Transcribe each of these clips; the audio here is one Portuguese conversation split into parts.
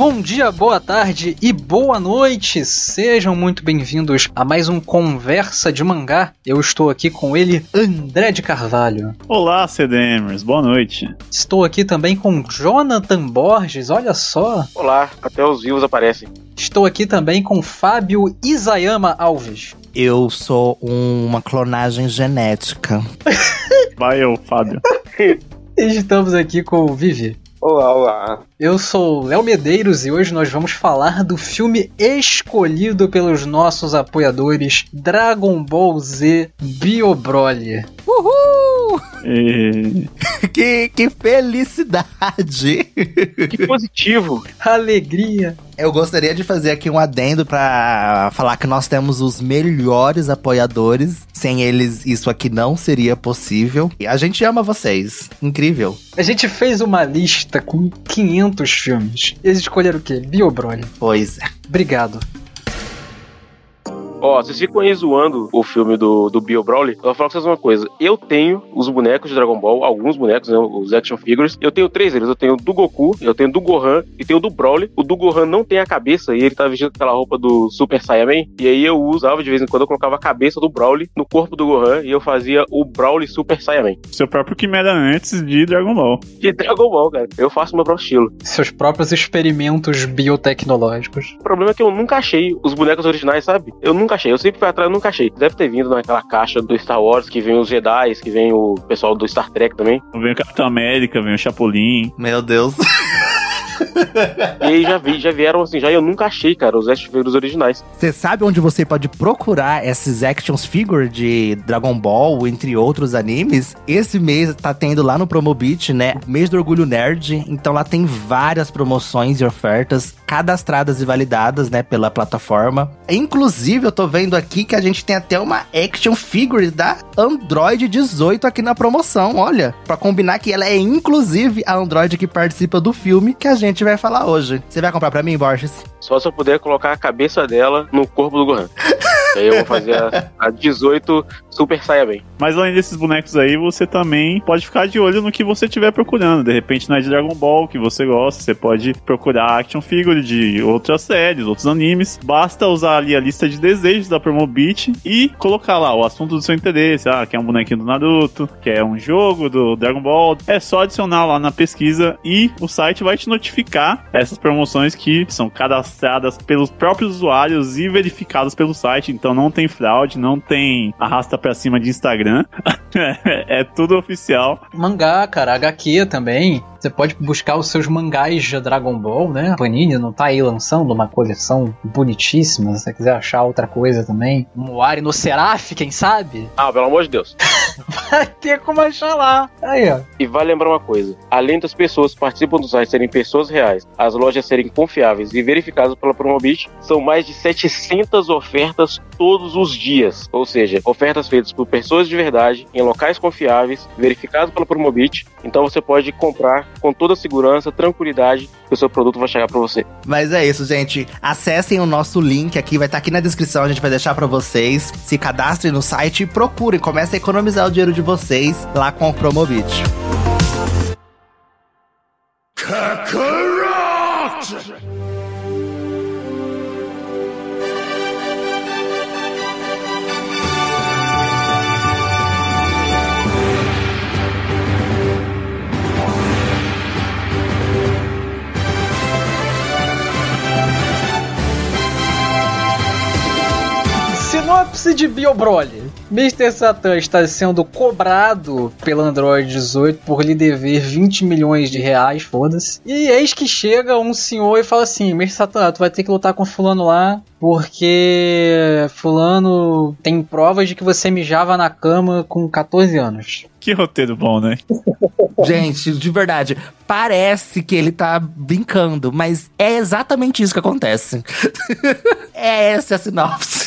Bom dia, boa tarde e boa noite! Sejam muito bem-vindos a mais um Conversa de Mangá. Eu estou aqui com ele, André de Carvalho. Olá, CDMers, boa noite. Estou aqui também com Jonathan Borges, olha só. Olá, até os vivos aparecem. Estou aqui também com Fábio Isayama Alves. Eu sou uma clonagem genética. Vai eu, Fábio. Estamos aqui com o Vivi. Olá, olá. Eu sou Léo Medeiros e hoje nós vamos falar do filme escolhido pelos nossos apoiadores Dragon Ball Z Bio Broly. Uhul! E... que, que felicidade! Que positivo! Alegria! Eu gostaria de fazer aqui um adendo para falar que nós temos os melhores apoiadores. Sem eles, isso aqui não seria possível. E a gente ama vocês. Incrível. A gente fez uma lista com 500 filmes. Eles escolheram o quê? Bio Broly. Pois é. Obrigado. Ó, vocês ficam aí zoando o filme do, do Bio Broly. Eu vou falar pra vocês uma coisa. Eu tenho os bonecos de Dragon Ball, alguns bonecos, né, os action figures. Eu tenho três deles. Eu tenho do Goku, eu tenho do Gohan e tenho do Broly. O do Gohan não tem a cabeça e ele tá vestindo aquela roupa do Super Saiyaman. E aí eu usava de vez em quando, eu colocava a cabeça do Broly no corpo do Gohan e eu fazia o Broly Super Saiyaman. Seu próprio Quimera antes de Dragon Ball. De Dragon Ball, cara. Eu faço meu próprio estilo. Seus próprios experimentos biotecnológicos. O problema é que eu nunca achei os bonecos originais, sabe? Eu nunca achei. Eu sempre fui atrás, eu nunca achei. Deve ter vindo naquela caixa do Star Wars que vem os Jedi, que vem o pessoal do Star Trek também. Vem o Capitão América, vem o Chapolin. Meu Deus. E aí já vi, já vieram assim, já eu nunca achei, cara, os action figures originais. Você sabe onde você pode procurar esses actions figure de Dragon Ball, entre outros animes? Esse mês tá tendo lá no Promobit, né? Mês do Orgulho Nerd. Então lá tem várias promoções e ofertas cadastradas e validadas, né, pela plataforma. Inclusive, eu tô vendo aqui que a gente tem até uma action figure da Android 18 aqui na promoção, olha. Pra combinar que ela é inclusive a Android que participa do filme que a gente vai falar hoje. Você vai comprar pra mim, Borges? Só se eu puder colocar a cabeça dela no corpo do Gohan. E aí eu vou fazer a, a 18 Super Saiyaman. Mas além desses bonecos aí, você também pode ficar de olho no que você estiver procurando. De repente, não é de Dragon Ball que você gosta, você pode procurar action figure de outras séries, outros animes. Basta usar ali a lista de desejos da Promobit e colocar lá o assunto do seu interesse. Ah, quer um bonequinho do Naruto, quer um jogo do Dragon Ball. É só adicionar lá na pesquisa e o site vai te notificar essas promoções que são cadastradas pelos próprios usuários e verificadas pelo site. Então não tem fraude, não tem arrasta pra cima de Instagram. é tudo oficial. Mangá, cara, HQ também. Você pode buscar os seus mangás de Dragon Ball, né? A Panini não tá aí lançando uma coleção bonitíssima. Se você quiser achar outra coisa também. Um Moari no Seraph, quem sabe? Ah, pelo amor de Deus. Vai ter como achar lá. Aí, ó. E vale lembrar uma coisa: além das pessoas que participam do site serem pessoas reais, as lojas serem confiáveis e verificadas pela Promobit, são mais de 700 ofertas todos os dias. Ou seja, ofertas feitas por pessoas de verdade, em locais confiáveis, verificados pela Promobit. Então você pode comprar com toda a segurança, tranquilidade, que o seu produto vai chegar para você. Mas é isso, gente. Acessem o nosso link aqui, vai estar aqui na descrição, a gente vai deixar para vocês. Se cadastrem no site e procurem, comecem a economizar o dinheiro de vocês lá com o Promobit. Sinopse de Bio Broly. Mr. Satan está sendo cobrado pela Android 18 por lhe dever 20 milhões de reais, foda-se. E eis que chega um senhor e fala assim: Mr. Satan, tu vai ter que lutar com fulano lá, porque fulano tem provas de que você mijava na cama com 14 anos. Que roteiro bom, né? Gente, de verdade, parece que ele tá brincando, mas é exatamente isso que acontece. é essa a sinopse.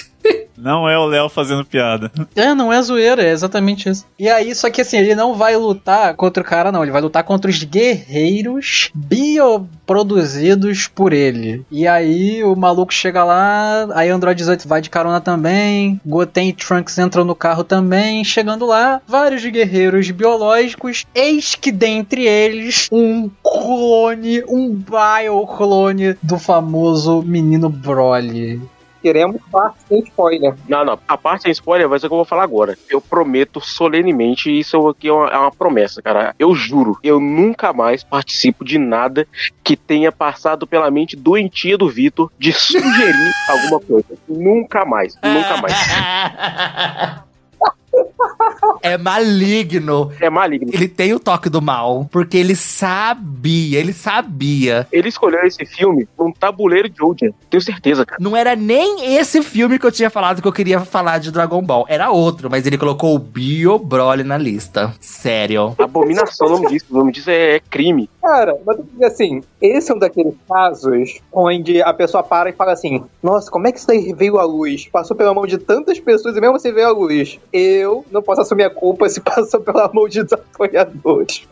Não é o Léo fazendo piada. É, não é zoeira, é exatamente isso. E aí, só que assim, ele não vai lutar contra o cara, não. Ele vai lutar contra os guerreiros bioproduzidos por ele. E aí, o maluco chega lá, aí Android 18 vai de carona também, Goten e Trunks entram no carro também. Chegando lá, vários guerreiros biológicos, eis que dentre eles, um clone, um bio-clone do famoso menino Broly. Queremos parte sem spoiler. Não, não. A parte sem spoiler vai ser o que eu vou falar agora. Eu prometo solenemente, isso aqui é uma, é uma promessa, cara. Eu juro, eu nunca mais participo de nada que tenha passado pela mente doentia do Vitor de sugerir alguma coisa. Nunca mais. Nunca mais. É maligno. É maligno. Ele tem o toque do mal, porque ele sabia, ele sabia. Ele escolheu esse filme num tabuleiro de Odia. Tenho certeza, cara. Não era nem esse filme que eu tinha falado que eu queria falar de Dragon Ball. Era outro, mas ele colocou o Bio Broly na lista. Sério. Abominação, o nome disso. O nome disso é, é crime. Cara, mas assim, esse é um daqueles casos onde a pessoa para e fala assim: Nossa, como é que isso daí veio à luz? Passou pela mão de tantas pessoas e mesmo assim veio à luz. Eu não posso assumir a culpa se passou pela mão de desapoiadores.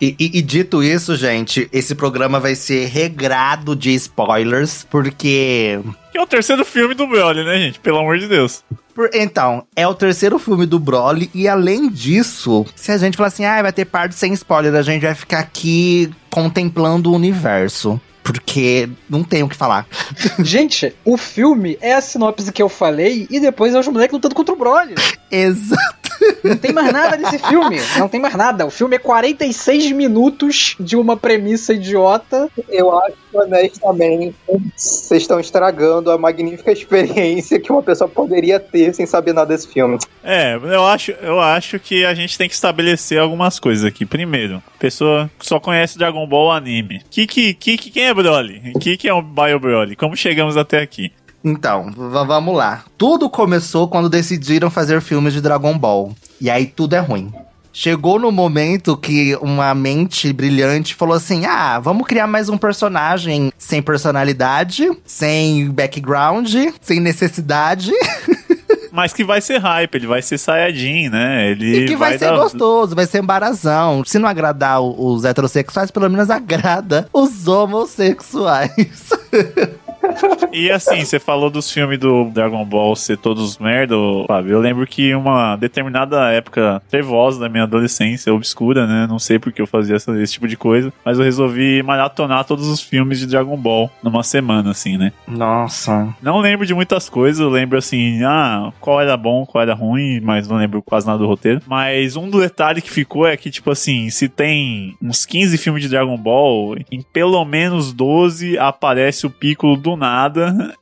e, e- e dito isso, gente, esse programa vai ser regrado de spoilers, porque. Que é o terceiro filme do Broly, né, gente? Pelo amor de Deus. por- então, é o terceiro filme do Broly, e além disso, se a gente falar assim, ah, vai ter parte sem spoiler, a gente vai ficar aqui contemplando o universo. Porque não tem o que falar. Gente, o filme é a sinopse que eu falei e depois é os moleques lutando contra o Broly. Exato. Não tem mais nada nesse filme. Não tem mais nada. O filme é 46 minutos de uma premissa idiota. Eu acho que, honestamente, vocês estão estragando a magnífica experiência que uma pessoa poderia ter sem saber nada desse filme. É, eu acho, eu acho que a gente tem que estabelecer algumas coisas aqui. Primeiro, a pessoa só conhece Dragon Ball anime. Que, que, que, que- quem é Broly? Que, que é o Bio Broly? Como chegamos até aqui? Então, vamos lá. Tudo começou quando decidiram fazer filmes de Dragon Ball. E aí tudo é ruim. Chegou no momento que uma mente brilhante falou assim: ah, vamos criar mais um personagem sem personalidade, sem background, sem necessidade. Mas que vai ser hype, ele vai ser Saiyajin, né? Ele e que vai, ser dar- gostoso, vai ser embarazão. Se não agradar os heterossexuais, pelo menos agrada os homossexuais. E assim, você falou dos filmes do Dragon Ball ser todos merda, Fábio. Eu lembro que uma determinada época trevosa da minha adolescência, obscura, né? Não sei porque eu fazia essa- esse tipo de coisa, mas eu resolvi maratonar todos os filmes de Dragon Ball numa semana, assim, né? Nossa. Não lembro de muitas coisas, eu lembro assim, ah, qual era bom, qual era ruim, mas não lembro quase nada do roteiro. Mas um do detalhe que ficou é que, tipo assim, se tem uns 15 filmes de Dragon Ball, em pelo menos 12 aparece o Piccolo do nada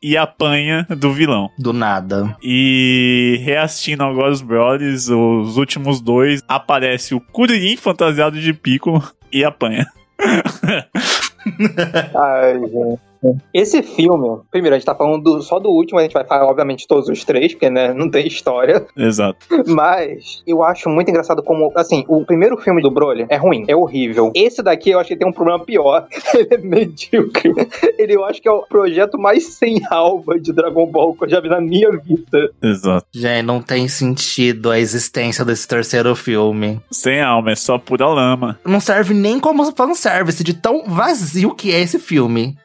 e apanha do vilão. Do nada. E reassistindo agora os Brothers, os últimos dois, aparece o Kuririn fantasiado de Piccolo e apanha. Ai, gente. Esse filme, primeiro, a gente tá falando do- só do último, a gente vai falar, obviamente, todos os três, porque, né, não tem história. Exato. Mas eu acho muito engraçado como, assim, o primeiro filme do Broly é ruim, é horrível. Esse daqui eu acho que tem um problema pior. Ele é medíocre. Ele eu acho que é o projeto mais sem alma de Dragon Ball que eu já vi na minha vida. Exato. Gente, não tem sentido a existência desse terceiro filme. Sem alma, é só pura lama. Não serve nem como fanservice de tão vazio que é esse filme.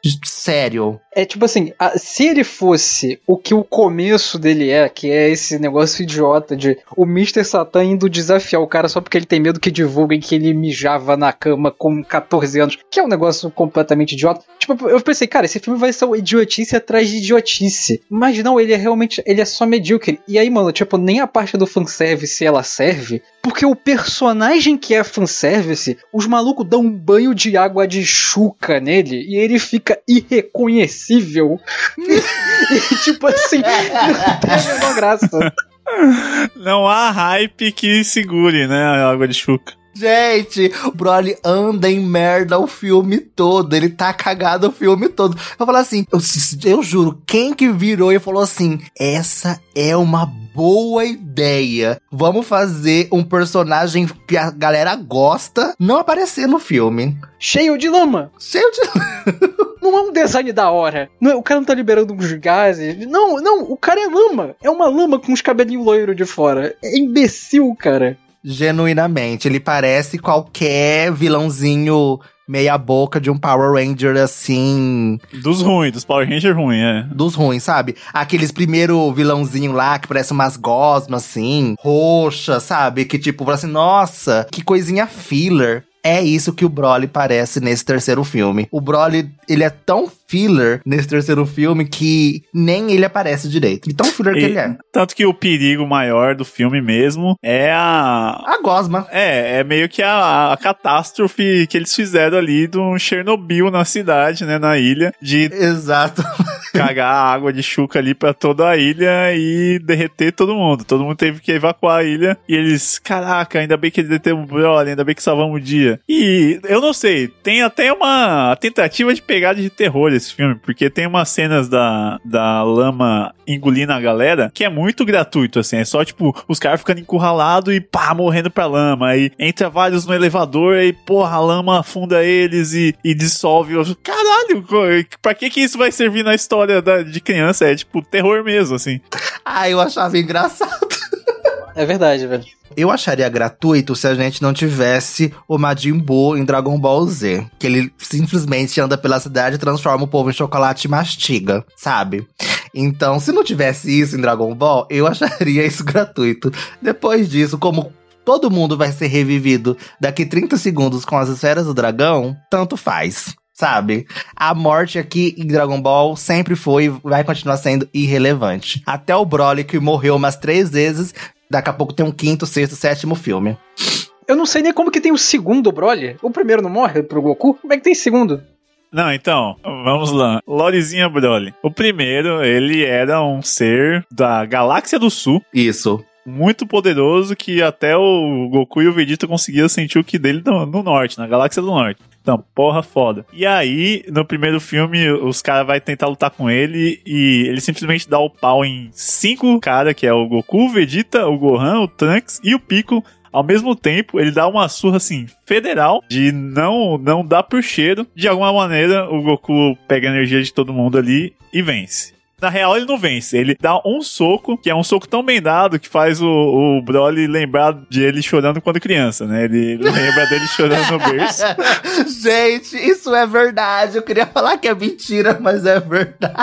Sério. É tipo assim, a- se ele fosse o que o começo dele é, que é esse negócio idiota de o Mr. Satan indo desafiar o cara só porque ele tem medo que divulguem que ele mijava na cama com 14 anos, que é um negócio completamente idiota. Tipo, eu pensei, cara, esse filme vai ser idiotice atrás de idiotice. Mas não, ele é realmente, ele é só medíocre. E aí, mano, tipo, nem a parte do fanservice ela serve, porque o personagem que é fanservice, os malucos dão um banho de água de chuca nele e ele fica irreconhecível. e tipo assim, não tem a menor graça. Não há hype que segure, né? A água de chuca. Gente, o Broly anda em merda o filme todo. Ele tá cagado o filme todo. Eu falo assim, eu, eu juro, quem que virou e falou assim: essa é uma boa ideia. Vamos fazer um personagem que a galera gosta não aparecer no filme. Cheio de lama. Cheio de. Não é um design da hora. Não, é- o cara não tá liberando uns gases. Não, não, o cara é lama. É uma lama com uns cabelinhos loiros de fora. É imbecil, cara. Genuinamente, ele parece qualquer vilãozinho meia boca de um Power Ranger assim, Dos ruins, dos Power Ranger ruim, é. dos ruins, sabe? Aqueles primeiro vilãozinho lá que parece umas gosmas assim, roxa, sabe? Que tipo, fala assim, nossa, que coisinha filler. É isso que o Broly parece nesse terceiro filme. O Broly, ele é tão filler nesse terceiro filme que nem ele aparece direito. De tão filler que E- ele é. Tanto que o perigo maior do filme mesmo é a. A gosma. É, é meio que a, a catástrofe que eles fizeram ali do Chernobyl na cidade, né, na ilha, de Exato. cagar água de chuca ali pra toda a ilha e derreter todo mundo. Todo mundo teve que evacuar a ilha e eles, caraca, ainda bem que detemos o Broly, ainda bem que salvamos o dia. E eu não sei, tem até uma tentativa de pegada de terror esse filme, porque tem umas cenas da, da lama engolindo a galera que é muito gratuito, assim, é só tipo os caras ficando encurralados e pá, morrendo pra lama. Aí entra vários no elevador e porra, a lama afunda eles e, e dissolve. Caralho, pra que que isso vai servir na história da- de criança? É tipo terror mesmo, assim. Ah, eu achava engraçado. É verdade, velho. Eu acharia gratuito se a gente não tivesse o Majin Buu em Dragon Ball Z. Que ele simplesmente anda pela cidade, transforma o povo em chocolate e mastiga, sabe? Então, se não tivesse isso em Dragon Ball, eu acharia isso gratuito. Depois disso, como todo mundo vai ser revivido daqui 30 segundos com as esferas do dragão, tanto faz. Sabe? A morte aqui em Dragon Ball sempre foi e vai continuar sendo irrelevante. Até o Broly, que morreu umas três vezes, Daqui a pouco tem um quinto, sexto, sétimo filme. Eu não sei nem como que tem o segundo Broly. O primeiro não morre pro Goku? Como é que tem segundo? Não, então, vamos lá. Lorezinha Broly. O primeiro, ele era um ser da Galáxia do Sul, Isso. muito poderoso, que até o Goku e o Vegeta conseguiam sentir o que dele no, no norte, na Galáxia do Norte. Então, porra foda. E aí, no primeiro filme, os caras vão tentar lutar com ele e ele simplesmente dá o pau em cinco caras, que é o Goku, o Vegeta, o Gohan, o Trunks e o Piccolo. Ao mesmo tempo, ele dá uma surra assim, federal, de não não dar por cheiro. De alguma maneira, o Goku pega a energia de todo mundo ali e vence. Na real, ele não vence. Ele dá um soco, que é um soco tão bem dado que faz o, o Broly lembrar de ele chorando quando criança, né? Ele lembra dele chorando no berço. Gente, isso é verdade. Eu queria falar que é mentira, mas é verdade.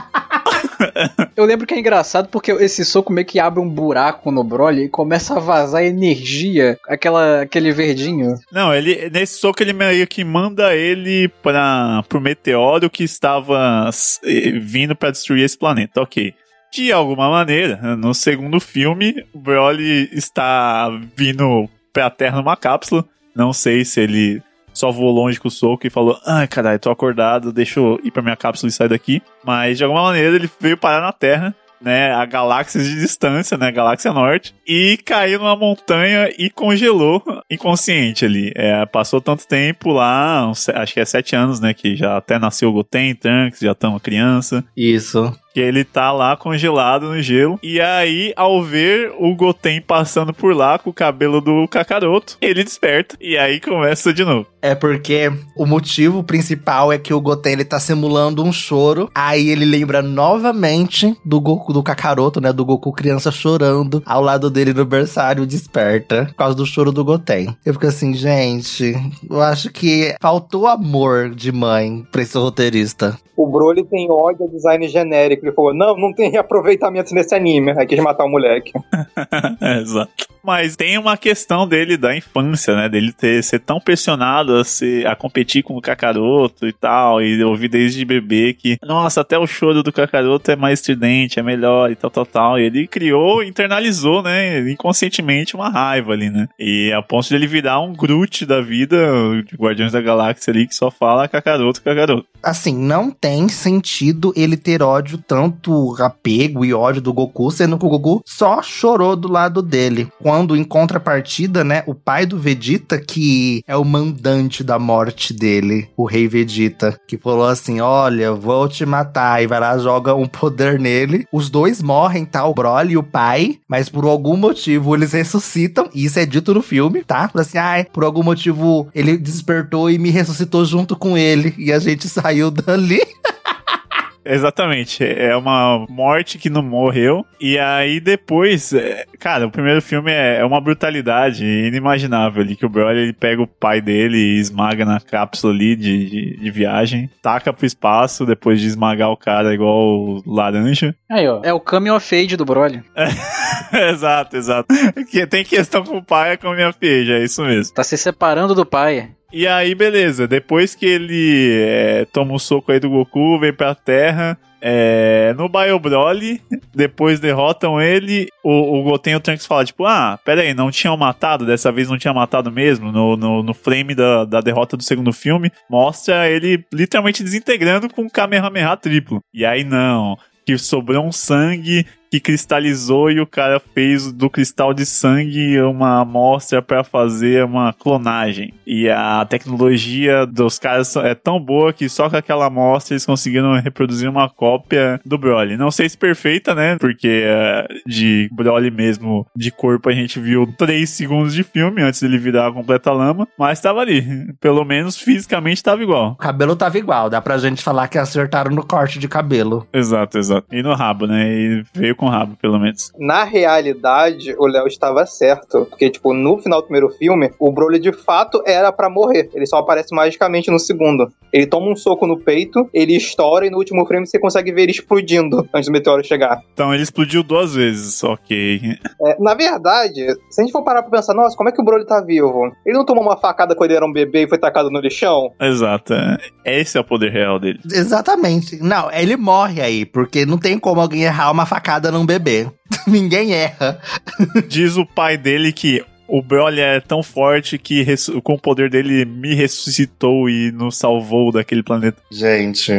Eu lembro que é engraçado porque esse soco meio que abre um buraco no Broly e começa a vazar energia, aquela, aquele verdinho. Não, ele nesse soco ele meio que manda ele para pro meteoro que estava vindo para destruir esse planeta. Ok. De alguma maneira, no segundo filme, o Broly está vindo pra Terra numa cápsula. Não sei se ele só voou longe com o soco e falou: Ai, caralho, tô acordado, deixa eu ir pra minha cápsula e sair daqui. Mas de alguma maneira ele veio parar na Terra, né? A galáxias de distância, né? Galáxia Norte. E caiu numa montanha e congelou inconsciente ali. É, passou tanto tempo lá, acho que é sete anos, né? Que já até nasceu o Goten, Trunks, já estão uma criança. Isso. Que ele tá lá congelado no gelo. E aí, ao ver o Goten passando por lá com o cabelo do Kakaroto, ele desperta. E aí começa de novo. É porque o motivo principal é que o Goten ele tá simulando um choro. Aí ele lembra novamente do Goku, do Kakaroto, né? Do Goku criança chorando ao lado dele no berçário, desperta. Por causa do choro do Goten. Eu fico assim, gente, eu acho que faltou amor de mãe pra esse roteirista. O Broly tem ódio ao design genérico. Ele falou: não, não tem reaproveitamento nesse anime. Aí quis matar o moleque. É, Exato. Mas tem uma questão dele da infância, né? Dele ter, ser tão pressionado a, ser, a competir com o Kakaroto e tal. E ouvir desde bebê que, nossa, até o choro do Kakaroto é mais estridente, é melhor e tal, tal, tal. E ele criou, internalizou, né? Inconscientemente uma raiva ali, né? E a ponto de ele virar um Groot da vida, de Guardiões da Galáxia ali, que só fala Kakaroto, Kakaroto. Assim, não tem sentido ele ter ódio, tanto apego e ódio do Goku, sendo que o Goku só chorou do lado dele. quando, em contrapartida, né, o pai do Vegeta, que é o mandante da morte dele, o rei Vegeta, que falou assim: Olha, vou te matar. E vai lá, joga um poder nele. Os dois morrem, tá? O Broly e o pai, mas por algum motivo eles ressuscitam. E isso é dito no filme, tá? Assim: ai, por algum motivo ele despertou e me ressuscitou junto com ele. E a gente saiu dali. Exatamente. É uma morte que não morreu. E aí depois, é, cara, o primeiro filme é, é uma brutalidade inimaginável ali. Que o Broly ele pega o pai dele e esmaga na cápsula ali de, de, de viagem, taca pro espaço depois de esmagar o cara igual laranja. Aí, ó. É o Coming of Age do Broly. exato, exato. Que tem questão com o pai é com a minha filha, é isso mesmo. Tá se separando do pai. E aí, beleza. Depois que ele é, toma um soco aí do Goku, vem pra Terra. É, no Bio Broly, depois derrotam ele. O, o Goten e o Trunks falam, tipo, ah, pera aí, não tinham matado, dessa vez não tinha matado mesmo. No, no, no frame da, da derrota do segundo filme, mostra ele literalmente desintegrando com o Kamehameha triplo. E aí, não, que sobrou um sangue que cristalizou e o cara fez do cristal de sangue uma amostra para fazer uma clonagem. E a tecnologia dos caras é tão boa que só com aquela amostra eles conseguiram reproduzir uma cópia do Broly. Não sei se perfeita, né? Porque uh, de Broly mesmo, de corpo, a gente viu 3 segundos de filme antes dele virar a completa lama, mas tava ali. Pelo menos fisicamente tava igual. O cabelo tava igual, dá pra gente falar que acertaram no corte de cabelo. Exato, exato. E no rabo, né? E veio com rabo, pelo menos. Na realidade, o Léo estava certo. Porque, tipo, no final do primeiro filme, o Broly de fato era para morrer. Ele só aparece magicamente no segundo. Ele toma um soco no peito, ele estoura e no último frame você consegue ver ele explodindo antes do meteoro chegar. Então ele explodiu duas vezes, ok. É, na verdade, se a gente for parar pra pensar, nossa, como é que o Broly tá vivo? Ele não tomou uma facada quando ele era um bebê e foi tacado no lixão? Exato. Esse é o poder real dele. Exatamente. Não, ele morre aí, porque não tem como alguém errar uma facada num bebê. Ninguém erra. Diz o pai dele que o Broly é tão forte que com o poder dele me ressuscitou e nos salvou daquele planeta. Gente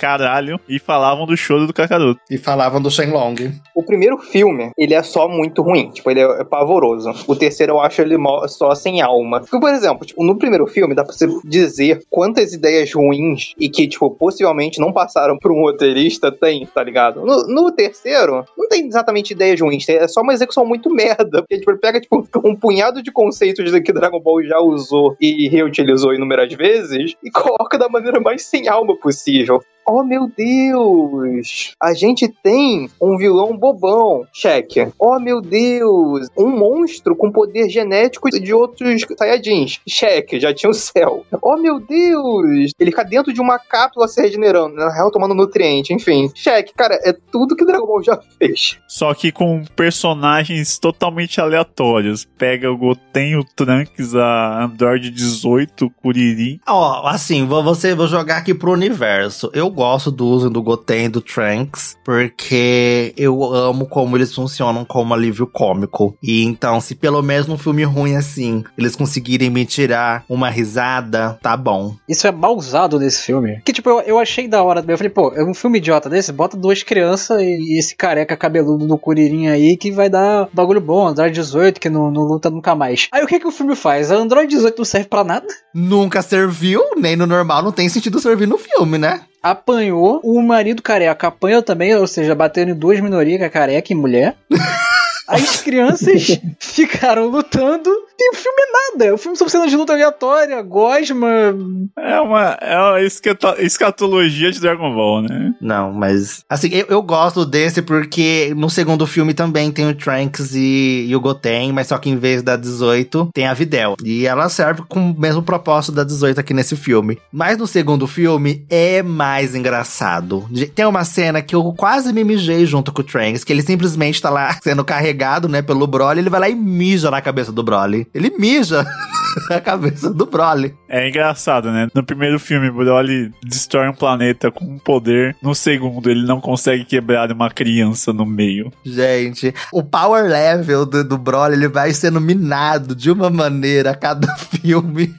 caralho e falavam do choro do Kakaroto. E falavam do Shenlong. O primeiro filme, ele é só muito ruim. Tipo, ele é pavoroso. O terceiro eu acho ele só sem alma. Porque, por exemplo, tipo, no primeiro filme dá pra você dizer quantas ideias ruins e que, tipo, possivelmente não passaram por um roteirista tem, tá ligado? No, no terceiro, não tem exatamente ideias ruins. É só uma execução muito merda. Porque, tipo, ele pega, tipo, um punhado de conceitos que Dragon Ball já usou e reutilizou inúmeras vezes e coloca da maneira mais sem alma possível. Oh meu Deus! A gente tem um vilão bobão. Cheque. Oh meu Deus! Um monstro com poder genético de outros Saiyajins. Cheque. Já tinha o céu. Oh meu Deus! Ele fica dentro de uma cápsula se regenerando. Na real, tomando nutriente. Enfim. Cheque. Cara, é tudo que Dragon Ball já fez. Só que com personagens totalmente aleatórios. Pega o Goten, o Trunks, a Android 18, Kuririn. Ó, oh, assim, vou, você, vou jogar aqui pro universo. Eu gosto do uso do Goten e do Trunks, porque eu amo como eles funcionam como alívio cômico. E então, se pelo menos num filme ruim assim, eles conseguirem me tirar uma risada, tá bom. Isso é mal usado nesse filme. Que tipo, eu, eu achei da hora também. Eu falei, pô, é um filme idiota desse, bota duas crianças e, esse careca cabeludo do Curirinho aí que vai dar bagulho bom, Android 18, que não, não luta nunca mais. Aí o que que o filme faz? A Android 18 não serve para nada? Nunca serviu, nem no normal, não tem sentido servir no filme, né? Apanhou, o marido careca apanhou também, ou seja, batendo em duas minorias, que é careca e mulher. As crianças ficaram lutando e o filme é nada. O filme são cenas de luta aleatória, gosma. É uma, é uma escatologia de Dragon Ball, né? Não, mas. Assim, eu, eu gosto desse porque no segundo filme também tem o Trunks e, e, o Goten, mas só que em vez da 18 tem a Videl. E ela serve com o mesmo propósito da 18 aqui nesse filme. Mas no segundo filme é mais engraçado. Tem uma cena que eu quase me mijei junto com o Trunks, que ele simplesmente tá lá sendo carregado né, pelo Broly, ele vai lá e mija na cabeça do Broly. Ele mija na cabeça do Broly. É engraçado, né? No primeiro filme, o Broly destrói um planeta com um poder. No segundo, ele não consegue quebrar uma criança no meio. Gente, o power level do, do Broly, ele vai sendo minado de uma maneira a cada filme.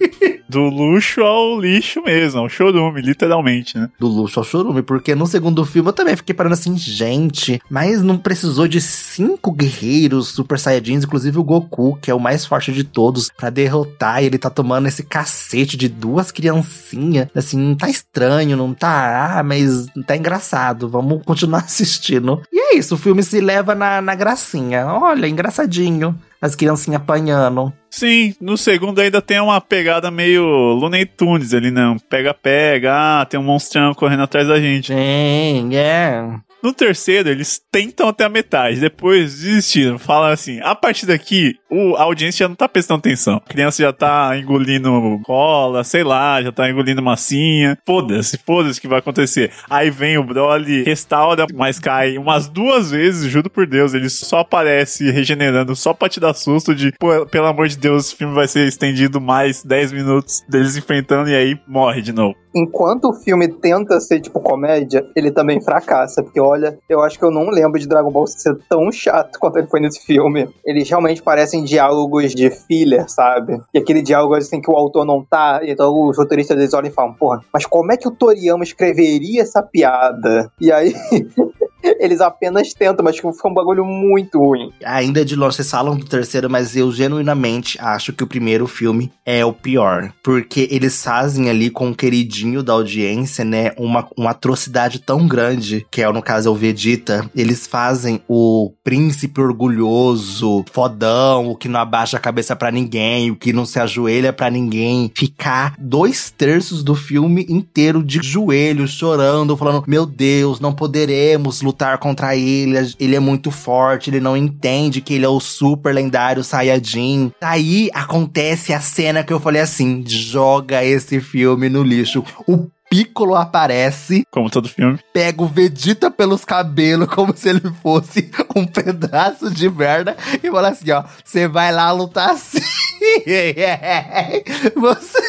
Do luxo ao lixo mesmo, ao chorume, literalmente, né? Do luxo ao chorume, porque no segundo filme eu também fiquei parando assim, gente, mas não precisou de cinco guerreiros super saiyajins, inclusive o Goku, que é o mais forte de todos, pra derrotar e ele tá tomando esse cacete de duas criancinhas. Assim, tá estranho, não tá? Ah, mas tá engraçado, vamos continuar assistindo. E é isso, o filme se leva na, na gracinha. Olha, engraçadinho. As criancinhas apanhando. Sim, no segundo ainda tem uma pegada meio Looney Tunes ali, não. Pega-pega, ah, tem um monstrão correndo atrás da gente. Sim, é. No terceiro, eles tentam até a metade, depois desistiram. Falam assim: a partir daqui, o, a audiência já não tá prestando atenção. A criança já tá engolindo cola, sei lá, já tá engolindo massinha. Foda-se, foda-se o que vai acontecer. Aí vem o Broly, restaura, mas cai umas duas vezes, juro por Deus. Ele só aparece regenerando só pra te dar susto de, pô, pelo amor de Deus, o filme vai ser estendido mais 10 minutos deles enfrentando e aí morre de novo enquanto o filme tenta ser tipo comédia, ele também fracassa. Porque olha, eu acho que eu não lembro de Dragon Ball ser tão chato quanto ele foi nesse filme. Eles realmente parecem diálogos de filler, sabe? E aquele diálogo assim que o autor não tá, então os roteiristas eles olham e falam, porra, mas como é que o Toriyama escreveria essa piada? E aí. Eles apenas tentam, mas foi um bagulho muito ruim. Ainda de longe, vocês falam do terceiro, mas eu genuinamente acho que o primeiro filme é o pior. Porque eles fazem ali com o queridinho da audiência, né? Uma, uma atrocidade tão grande, que é no caso é o Vegeta. Eles fazem o príncipe orgulhoso, fodão, o que não abaixa a cabeça para ninguém, o que não se ajoelha para ninguém, ficar dois terços do filme inteiro de joelhos, chorando, falando: Meu Deus, não poderemos lutar contra ele, ele é muito forte, ele não entende que ele é o super lendário Saiyajin. Daí acontece a cena que eu falei assim: joga esse filme no lixo. O Piccolo aparece. Como todo filme. Pega o Vegeta pelos cabelos, como se ele fosse um pedaço de merda. E fala assim: ó, você vai lá lutar assim. você.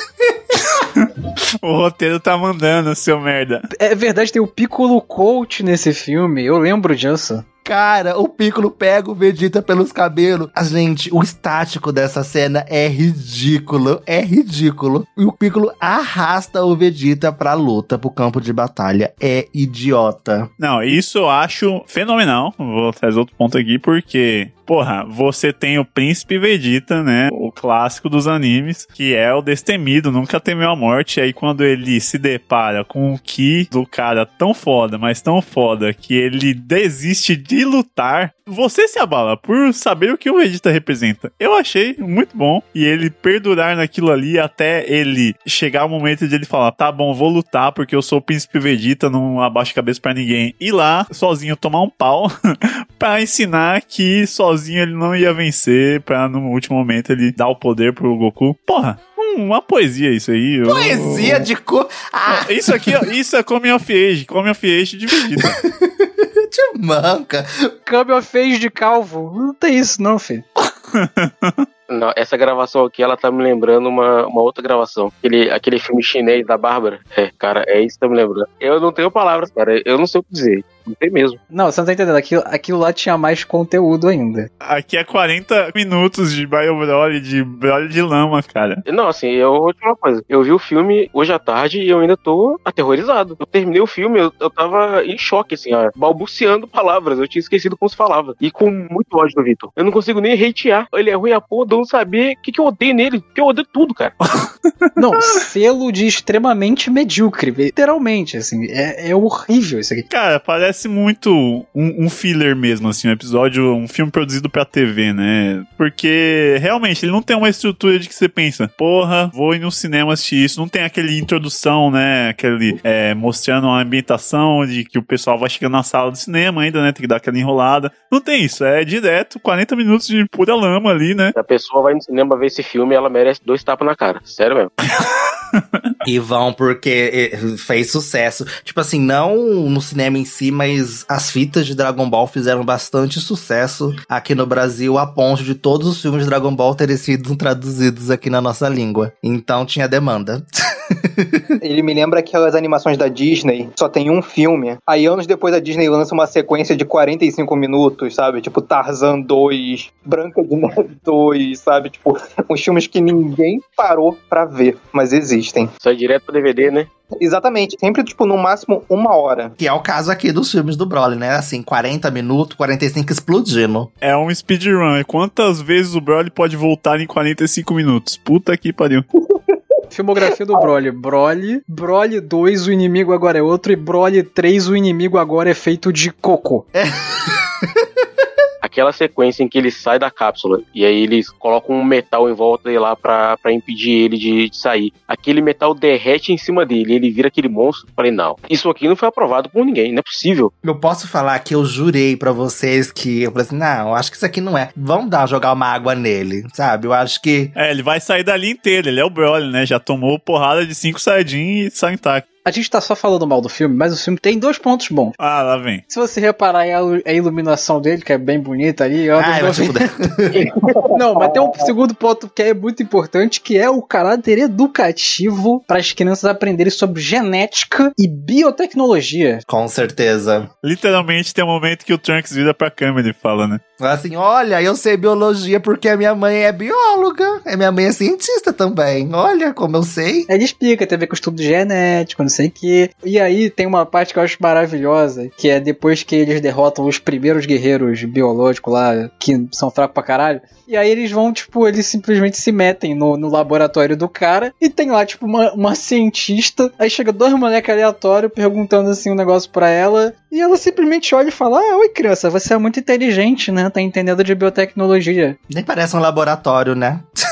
o roteiro tá mandando, seu merda. É verdade, tem o Piccolo Coach nesse filme. Eu lembro disso. Cara, o Piccolo pega o Vegeta pelos cabelos. A gente, o estático dessa cena é ridículo, é ridículo. E o Piccolo arrasta o Vegeta pra luta, pro campo de batalha. É idiota. Não, isso eu acho fenomenal. Vou trazer outro ponto aqui, porque porra, você tem o Príncipe Vegeta, né? O clássico dos animes, que é o destemido, nunca temeu a morte. Aí quando ele se depara com o Ki do cara tão foda, mas tão foda, que ele desiste de lutar, você se abala por saber o que o Vegeta representa. Eu achei muito bom. E ele perdurar naquilo ali até ele chegar o momento de ele falar: tá bom, vou lutar porque eu sou o Príncipe Vegeta, não abaixo a cabeça para ninguém. E lá, sozinho, tomar um pau para ensinar que sozinho ele não ia vencer, pra no último momento ele dar o poder pro Goku. Porra, uma poesia isso aí. Poesia de cor. Ah. Isso aqui, isso é Come of Age, Come of Age de Vegeta. de manca. Come of Age de calvo. Não tem isso não, filho. Não, essa gravação aqui, ela tá me lembrando uma, uma outra gravação. Aquele, aquele filme chinês da Bárbara. É, cara, é isso que tá me lembrando. Eu não tenho palavras, cara. Eu não sei o que dizer. Não tem mesmo. Não, você não tá entendendo. Aquilo, aquilo lá tinha mais conteúdo ainda. Aqui é 40 minutos de Bio Broly, de Broly de lama, cara. Não, assim, eu vou te falar uma coisa. Eu vi o filme hoje à tarde e eu ainda tô aterrorizado. Eu terminei o filme, eu, eu tava em choque, assim, ó, balbuciando palavras. Eu tinha esquecido como se falava. E com muito ódio do Vitor. Eu não consigo nem hatear. Ele é ruim a porra, eu não saber o que, que eu odeio nele. Porque eu odeio tudo, cara. não, selo de extremamente medíocre. Literalmente, assim. É, é horrível isso aqui. Cara, parece parece muito um, um, filler mesmo, assim, um episódio, um filme produzido pra TV, né? Porque realmente ele não tem uma estrutura de que você pensa, porra, vou ir no cinema assistir isso. Não tem aquele introdução, né? Aquele é, mostrando a ambientação de que o pessoal vai chegando na sala do cinema ainda, né? Tem que dar aquela enrolada. Não tem isso, é direto, 40 minutos de pura lama ali, né? A pessoa vai no cinema ver esse filme, ela merece dois tapas na cara. Sério mesmo. e vão porque eh, fez sucesso. Tipo assim, não no cinema em si, mas as fitas de Dragon Ball fizeram bastante sucesso aqui no Brasil, a ponto de todos os filmes de Dragon Ball terem sido traduzidos aqui na nossa língua. Então tinha demanda. Ele me lembra aquelas animações da Disney, só tem um filme. Aí anos depois a Disney lança uma sequência de 45 minutos, sabe? Tipo Tarzan 2, Branca de Neve 2, sabe? Tipo, uns filmes que ninguém parou pra ver, mas existem. Sai direto pro DVD, né? Exatamente, sempre, tipo, no máximo uma hora. Que é o caso aqui dos filmes do Broly, né? Assim, 40 minutos, 45 explodindo. É um speedrun. Quantas vezes o Broly pode voltar em 45 minutos? Puta que pariu. Filmografia do Broly. Broly. Broly 2, o inimigo agora é outro. E Broly 3, o inimigo agora é feito de cocô. Aquela sequência em que ele sai da cápsula e aí eles colocam um metal em volta dele lá pra, pra impedir ele de, de sair. Aquele metal derrete em cima dele, ele vira aquele monstro. Falei, não, isso aqui não foi aprovado por ninguém, não é possível. Eu posso falar que eu jurei pra vocês que. Eu falei assim, não, eu acho que isso aqui não é. Vamos dar, jogar uma água nele, sabe? Eu acho que. É, ele vai sair dali inteiro. Ele é o Broly, né? Já tomou porrada de cinco Saiyajin e sai intacto. A gente tá só falando mal do filme, mas o filme tem dois pontos bons. Ah, lá vem. Se você reparar a, a iluminação dele, que é bem bonita ali, ó. Ai, vai se fuder. Não, mas tem um segundo ponto que é muito importante, que é o caráter educativo para as crianças aprenderem sobre genética e biotecnologia. Com certeza. Literalmente tem um momento que o Trunks vira pra câmera e fala, né? Assim, olha, eu sei biologia porque a minha mãe é bióloga. A minha mãe é cientista também. Olha como eu sei. Ele explica, tem a ver com estudo genético, não sei o que. E aí tem uma parte que eu acho maravilhosa, que é depois que eles derrotam os primeiros guerreiros biológicos lá, que são fracos pra caralho. E aí eles vão, tipo, eles simplesmente se metem no, no laboratório do cara e tem lá, tipo, uma, uma cientista. Aí chega dois moleques aleatórios perguntando assim um negócio pra ela. E ela simplesmente olha e fala: Ah, oi criança, você é muito inteligente, né? Tá entendendo de biotecnologia. Nem parece um laboratório, né?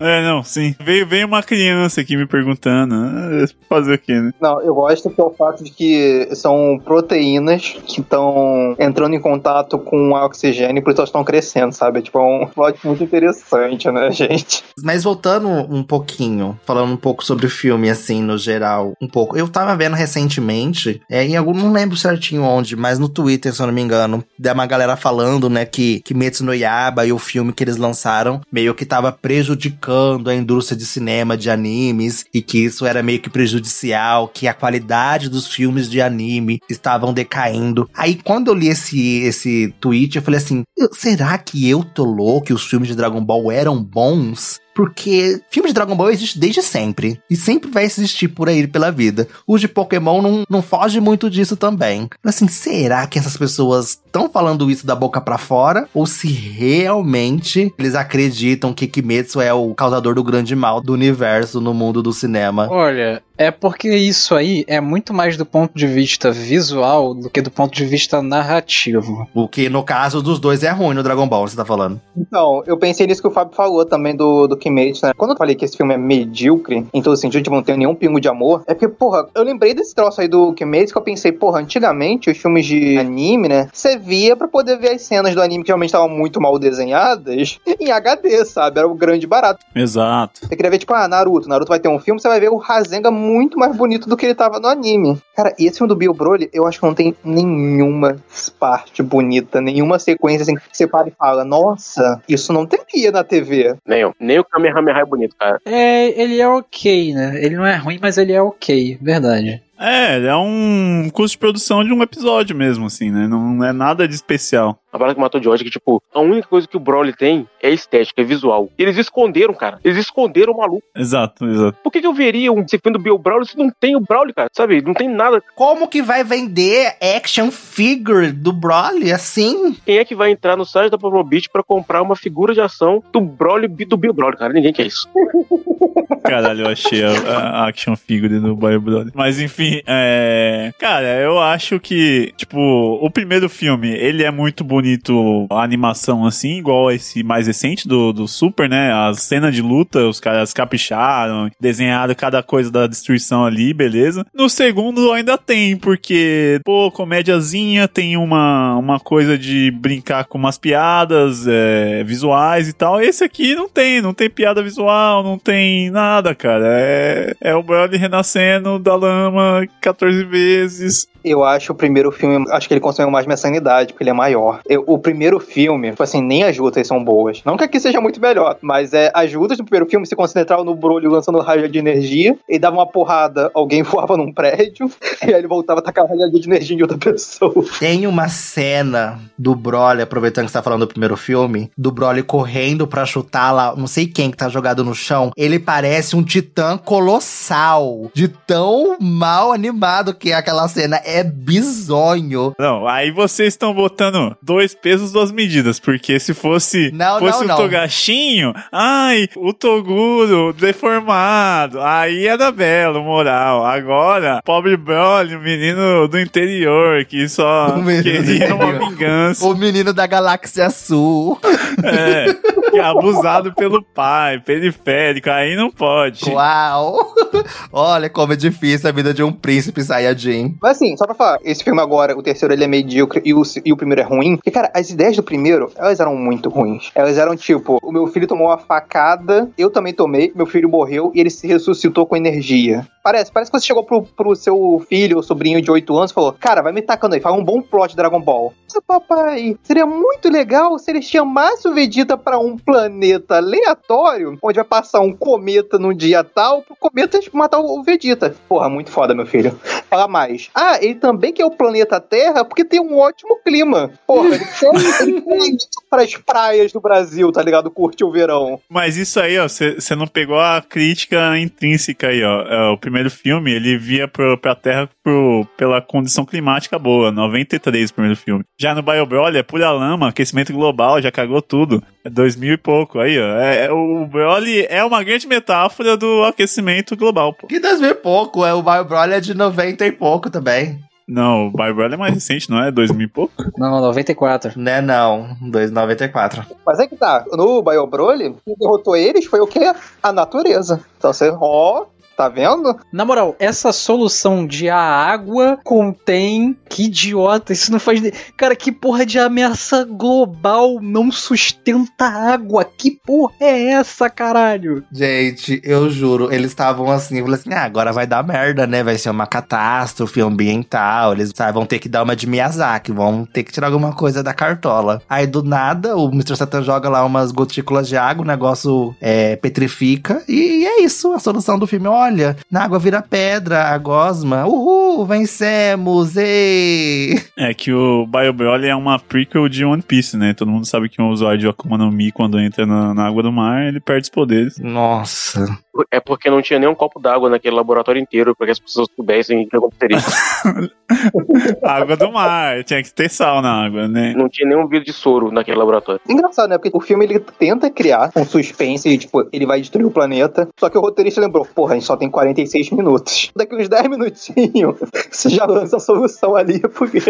É, não, sim. Veio, veio uma criança aqui me perguntando. ah, Fazer o quê, né? Não, eu gosto que é o fato de que são proteínas que estão entrando em contato com o oxigênio, por isso elas estão crescendo, sabe? Tipo, é um plot muito interessante, né, gente? Mas voltando um pouquinho, falando um pouco sobre o filme, assim, no geral, um pouco. Eu tava vendo recentemente, é, em algum, não lembro certinho onde, mas no Twitter, se eu não me engano, da uma galera falando, né, que Kimetsu no Yaba e o filme que eles lançaram meio que tava prejudicando a indústria de cinema, de animes, e que isso era meio que prejudicial, que a qualidade dos filmes de anime estavam decaindo. Aí quando eu li esse, esse tweet, eu falei assim, "Eu- será que eu tô louco que os filmes de Dragon Ball eram bons? Porque filme de Dragon Ball existe desde sempre. E sempre vai existir por aí pela vida. Os de Pokémon não, não foge muito disso também. Mas assim, será que essas pessoas estão falando isso da boca pra fora? Ou se realmente eles acreditam que Kimetsu é o causador do grande mal do universo no mundo do cinema? Olha, é porque isso aí é muito mais do ponto de vista visual do que do ponto de vista narrativo. O que no caso dos dois é ruim no Dragon Ball, você tá falando. Então, eu pensei nisso que o Fábio falou também do, do Kimetsu, né? Quando eu falei que esse filme é medíocre, em todo sentido, tipo, não tem nenhum pingo de amor, é porque, porra, eu lembrei desse troço aí do Kimetsu que eu pensei, porra, antigamente os filmes de anime, né? Você via pra poder ver as cenas do anime que realmente estavam muito mal desenhadas em HD, sabe? Era o grande barato. Exato. Você queria ver, tipo, ah, Naruto. Naruto vai ter um filme, você vai ver o Rasengan muito mais bonito do que ele tava no anime. Cara, e esse filme do Bill Broly, eu acho que não tem nenhuma parte bonita, nenhuma sequência assim que você para e fala, nossa, isso não teria na TV. Nem, eu. Nem o Kamehameha é bonito, cara. É, ele é ok, né? Ele não é ruim, mas ele é ok, verdade. É, é um custo de produção de um episódio mesmo, assim, né? Não é nada de especial. A parada que matou de ódio é que, tipo, a única coisa que o Broly tem é estética, é visual. E eles esconderam, cara. Eles esconderam o maluco. Exato, exato. Por que, que eu veria um filme do Bill Broly se não tem o Broly, cara? Sabe? Não tem nada. Como que vai vender action figure do Broly assim? Quem é que vai entrar no site da Promobit pra comprar uma figura de ação do Broly do Bill Broly, cara? Ninguém quer isso. Caralho, eu achei a, a action figure do Bio Brother. Mas enfim, é. Cara, eu acho que, tipo, o primeiro filme, ele é muito bonito, a animação assim, igual esse mais recente do, do Super, né? As cenas de luta, os caras capricharam, desenharam cada coisa da destruição ali, beleza. No segundo ainda tem, porque, pô, comédiazinha, tem uma, uma coisa de brincar com umas piadas é, visuais e tal. Esse aqui não tem, não tem piada visual, não tem nada nada, cara. É, é o Broly renascendo da lama 14 vezes. Eu acho o primeiro filme, acho que ele consome mais minha sanidade, porque ele é maior. Eu- o primeiro filme, tipo assim, nem as lutas são boas. Não que aqui seja muito melhor, mas é, as lutas do primeiro filme se concentravam no Broly lançando raio de energia, ele dava uma porrada, alguém voava num prédio, e aí ele voltava a tacar raio de energia em outra pessoa. Tem uma cena do Broly, aproveitando que você tá falando do primeiro filme, do Broly correndo pra chutar lá, não sei quem que tá jogado no chão. Ele parece um titã colossal. De tão mal animado que é aquela cena. É bizonho. Não, aí vocês estão botando dois pesos, duas medidas, porque se fosse, Não, fosse não, o não. Togashinho, ai, o Toguro deformado, aí era belo, moral. Agora, pobre Broly, o menino do interior, que só queria uma vingança. O menino da galáxia sul. É, é abusado pelo pai, periférico, aí não pode. Uau! Olha como é difícil a vida de um príncipe Saiyajin. Mas assim, só pra falar, esse filme agora, o terceiro ele é medíocre e o, e o primeiro é ruim. Porque, cara, as ideias do primeiro, elas eram muito ruins. Elas eram tipo, o meu filho tomou uma facada, eu também tomei, meu filho morreu e ele se ressuscitou com energia. Parece, parece que você chegou pro, pro seu filho ou sobrinho de 8 anos e falou: Cara, vai me tacando aí, fala um bom plot de Dragon Ball. Mas, papai, seria muito legal se ele chamasse o Vegeta pra um planeta aleatório, onde vai passar um cometa num dia tal, pro cometa matar o Vegeta. Porra, muito foda, meu filho. Fala mais. Ah, ele também quer o planeta Terra porque tem um ótimo clima. Porra, ele quer, ele quer ir pras praias do Brasil, tá ligado? Curte o verão. Mas isso aí, ó, você não pegou a crítica intrínseca aí, ó. É, o primeiro filme, ele via pro, pra Terra pro, pela condição climática boa, 93 o primeiro filme. Já no Bio Broly é pura lama, aquecimento global, já cagou tudo. É 2000 e pouco, aí, ó. É, é- o Broly é uma grande metáfora do aquecimento global, pô. Que 2000 e pouco, é, o Mario Broly é de 90 e pouco também. Não, o Bio Broly é mais recente, não é? 2000 e pouco? Não, 94. Né, não. 2,94. Mas é que tá, no Bio Broly, quem derrotou eles foi o quê? A natureza. Então você, ó, tá vendo? Na moral, essa solução de a água contém. Que idiota, isso não faz. Cara, que porra de ameaça global não sustenta água? Que porra é essa, caralho? Gente, eu juro, eles estavam assim, eu falei assim, ah, agora vai dar merda, né? Vai ser uma catástrofe ambiental. Eles sabe, vão ter que dar uma de Miyazaki, vão ter que tirar alguma coisa da cartola. Aí do nada, o Mr. Satan joga lá umas gotículas de água, o negócio é, petrifica. E, é isso, a solução do filme. Olha, na água vira pedra, a gosma. Uhul, vencemos! Ei! É que o Bio Broly é uma prequel de One Piece, né? Todo mundo sabe que um usuário de Akuma no Mi, quando entra na, na água do mar, ele perde os poderes. Nossa. É porque não tinha nem um copo d'água naquele laboratório inteiro para que as pessoas soubessem o que aconteceria. água do mar, tinha que ter sal na água, né? não tinha nenhum vidro de soro naquele laboratório. Engraçado, né? Porque o filme ele tenta criar um suspense e, tipo, ele vai destruir o planeta. Só que o roteirista lembrou, porra, a gente só tem 46 minutos. Daqui uns 10 minutinhos, você já lança a solução ali, porque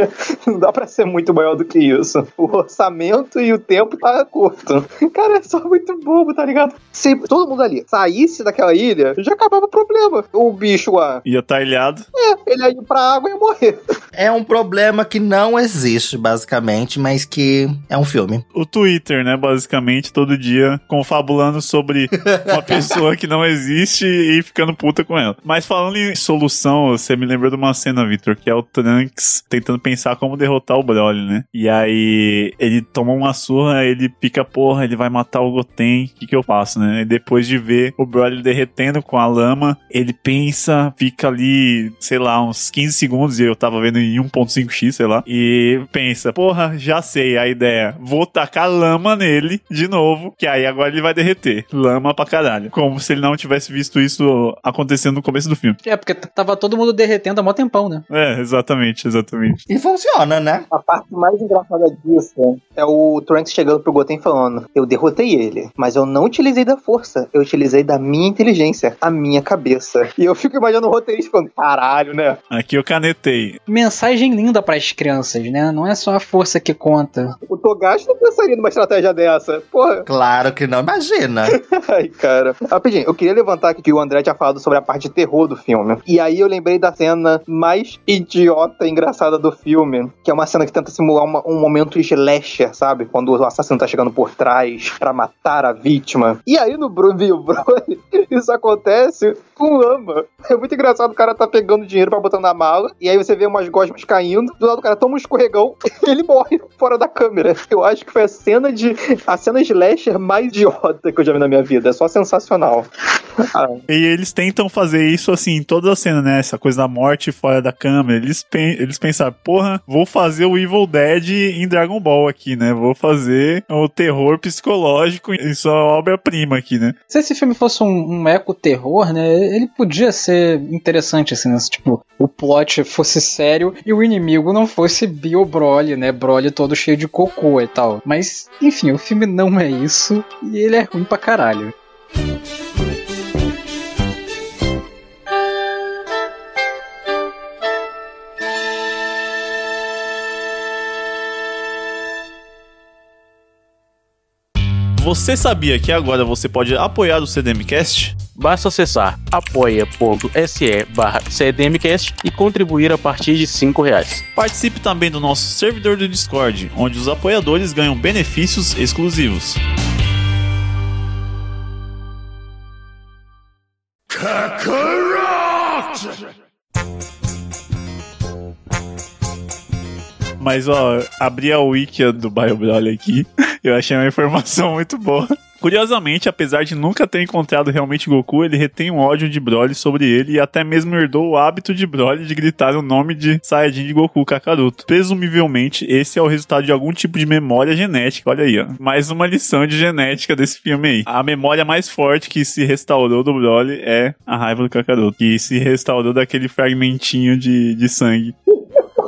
não dá pra ser muito maior do que isso. O orçamento e o tempo tá curto. Cara, é só muito bobo, tá ligado? Se todo mundo ali saísse daquela ilha, já acabava o problema. O bicho lá, Ia tá ilhado. ele ia ir pra água e ia morrer. É um problema que não existe, basicamente, mas que é um filme. O Twitter, né? Basicamente, todo dia confabulando sobre uma pessoa que não existe e ficando puta com ela. Mas falando em solução, você me lembrou de uma cena, Victor, que é o Trunks tentando pensar como derrotar o Broly, né? E aí ele toma uma surra, ele fica, porra, ele vai matar o Goten, o que que eu faço, né? E depois de ver o Broly derretendo com a lama, ele pensa, fica ali, sei lá, uns 15 segundos, e eu tava vendo em 1.5x, sei lá, e pensa, porra, já sei a ideia, vou tacar lama nele de novo, que aí agora ele vai derreter. Lama pra caralho. Como se ele não tivesse visto isso acontecendo no começo do filme. É, porque tava todo mundo derretendo há mó tempão, né? É, exatamente, exatamente. E funciona, né? A parte mais engraçada disso é o Trunks chegando pro Goten falando: Eu derrotei ele, mas eu não utilizei da força, eu utilizei da minha inteligência, a minha cabeça. E eu fico imaginando o roteirista falando: Caralho, né? Aqui eu canetei. Mensagem linda pras crianças, né? Não é só a força que conta. O Togashi não pensaria numa estratégia dessa. Porra, Claro que não, imagina. ai, cara. Rapidinho, eu queria levantar aqui que o André tinha falado sobre a parte de terror do filme. E aí eu lembrei da cena mais idiota e engraçada do filme, que é uma cena que tenta simular uma- um momento slasher, sabe? Quando o assassino tá chegando por trás pra matar a vítima. E aí no Bruno e o Broly, Isso acontece com lama. É muito engraçado o cara tá pegando dinheiro pra botar na mala, e aí você vê umas gosmas caindo, do lado do cara toma um escorregão e ele morre fora da câmera. Eu acho que foi a cena de. a cena slasher mais idiota que eu já vi na minha vida. É só sensacional. E eles tentam fazer isso assim em toda a cena, né? Essa coisa da morte fora da câmera. Eles, pen eles pensaram, porra, vou fazer o Evil Dead em Dragon Ball aqui, né? Vou fazer o terror psicológico em sua obra-prima aqui, né? Se esse filme fosse um, um eco-terror, né? Ele podia ser interessante, assim, né? Tipo, o plot fosse sério e o inimigo não fosse Bill Broly, né? Broly todo cheio de cocô e tal. Mas, enfim, o filme não é isso e ele é ruim pra caralho. Você sabia que agora você pode apoiar o CDMcast? Basta acessar apoia.se barra CDMcast e contribuir a partir de 5 reais. Participe também do nosso servidor do Discord, onde os apoiadores ganham benefícios exclusivos. Mas ó, abri a wiki do BioBroly aqui, eu achei uma informação muito boa. Curiosamente, apesar de nunca ter encontrado realmente Goku, ele retém um ódio de Broly sobre ele e até mesmo herdou o hábito de Broly de gritar o nome de Saiyajin de Goku Kakaroto. Presumivelmente, esse é o resultado de algum tipo de memória genética, olha aí, ó. Mais uma lição de genética desse filme aí. A memória mais forte que se restaurou do Broly é a raiva do Kakaroto, que se restaurou daquele fragmentinho de, de sangue.